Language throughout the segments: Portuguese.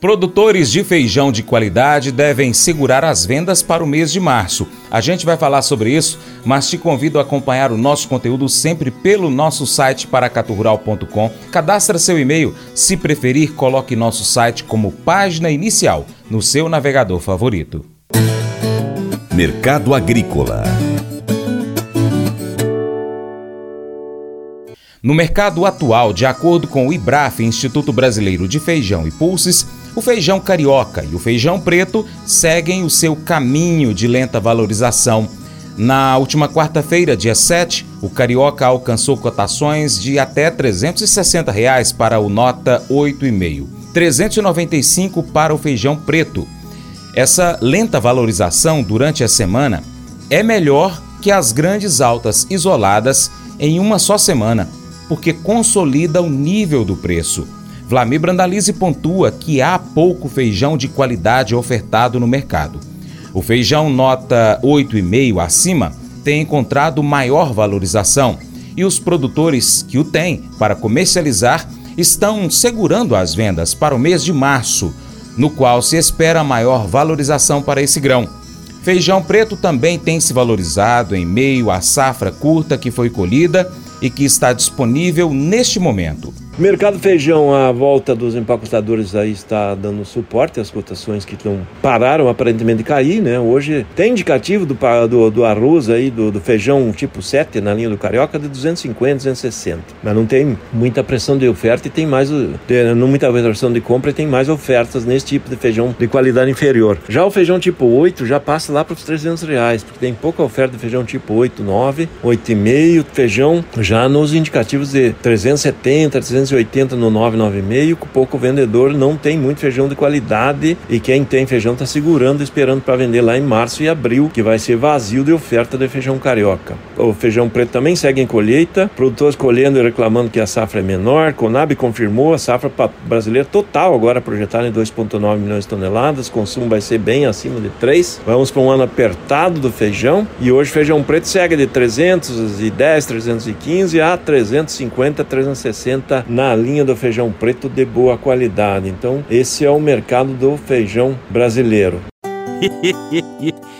Produtores de feijão de qualidade devem segurar as vendas para o mês de março. A gente vai falar sobre isso, mas te convido a acompanhar o nosso conteúdo sempre pelo nosso site paracaturural.com. Cadastre seu e-mail, se preferir, coloque nosso site como página inicial no seu navegador favorito. Mercado Agrícola No mercado atual, de acordo com o IBRAF, Instituto Brasileiro de Feijão e Pulses, o feijão carioca e o feijão preto seguem o seu caminho de lenta valorização. Na última quarta-feira, dia 7, o carioca alcançou cotações de até 360 reais para o nota 8,5, 395 para o feijão preto. Essa lenta valorização durante a semana é melhor que as grandes altas isoladas em uma só semana porque consolida o nível do preço. Vlamir Brandalize pontua que há pouco feijão de qualidade ofertado no mercado. O feijão nota 8,5 acima tem encontrado maior valorização e os produtores que o têm para comercializar estão segurando as vendas para o mês de março, no qual se espera maior valorização para esse grão. Feijão preto também tem se valorizado em meio à safra curta que foi colhida e que está disponível neste momento. Mercado feijão, a volta dos empacotadores aí está dando suporte às cotações que estão pararam aparentemente de cair, né? Hoje tem indicativo do, do, do arroz aí, do, do, feijão tipo 7 na linha do Carioca de 250, 260. Mas não tem muita pressão de oferta e tem mais, não muita pressão de compra e tem mais ofertas nesse tipo de feijão de qualidade inferior. Já o feijão tipo 8 já passa lá para os 300 reais, porque tem pouca oferta de feijão tipo 8, 9, 8,5, feijão já nos indicativos de 370, 300 280 no 996, com pouco vendedor não tem muito feijão de qualidade e quem tem feijão está segurando, esperando para vender lá em março e abril, que vai ser vazio de oferta de feijão carioca. O feijão preto também segue em colheita, produtores colhendo e reclamando que a safra é menor. Conab confirmou a safra brasileira total agora projetada em 2,9 milhões de toneladas, consumo vai ser bem acima de 3. Vamos para um ano apertado do feijão e hoje feijão preto segue de 310, 315 a 350, 360 na linha do feijão preto de boa qualidade. Então, esse é o mercado do feijão brasileiro.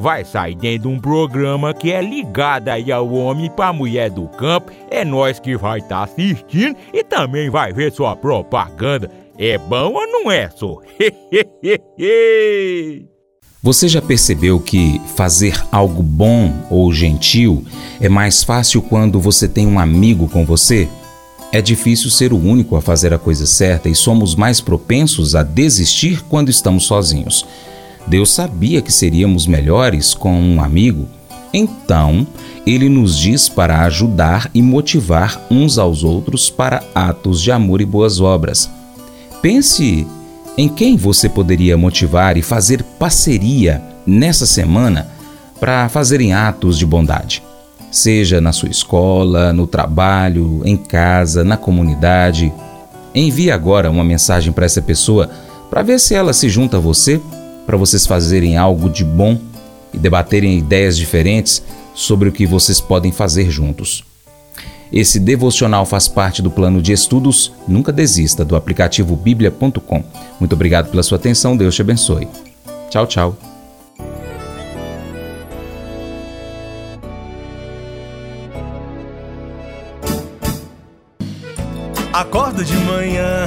vai sair dentro de um programa que é ligado aí ao homem para mulher do campo. É nós que vai estar tá assistindo e também vai ver sua propaganda. É bom ou não é, só? Você já percebeu que fazer algo bom ou gentil é mais fácil quando você tem um amigo com você? É difícil ser o único a fazer a coisa certa e somos mais propensos a desistir quando estamos sozinhos. Deus sabia que seríamos melhores com um amigo, então ele nos diz para ajudar e motivar uns aos outros para atos de amor e boas obras. Pense em quem você poderia motivar e fazer parceria nessa semana para fazerem atos de bondade. Seja na sua escola, no trabalho, em casa, na comunidade. Envie agora uma mensagem para essa pessoa para ver se ela se junta a você para vocês fazerem algo de bom e debaterem ideias diferentes sobre o que vocês podem fazer juntos. Esse devocional faz parte do plano de estudos Nunca Desista do aplicativo bíblia.com. Muito obrigado pela sua atenção, Deus te abençoe. Tchau, tchau. Acordo de manhã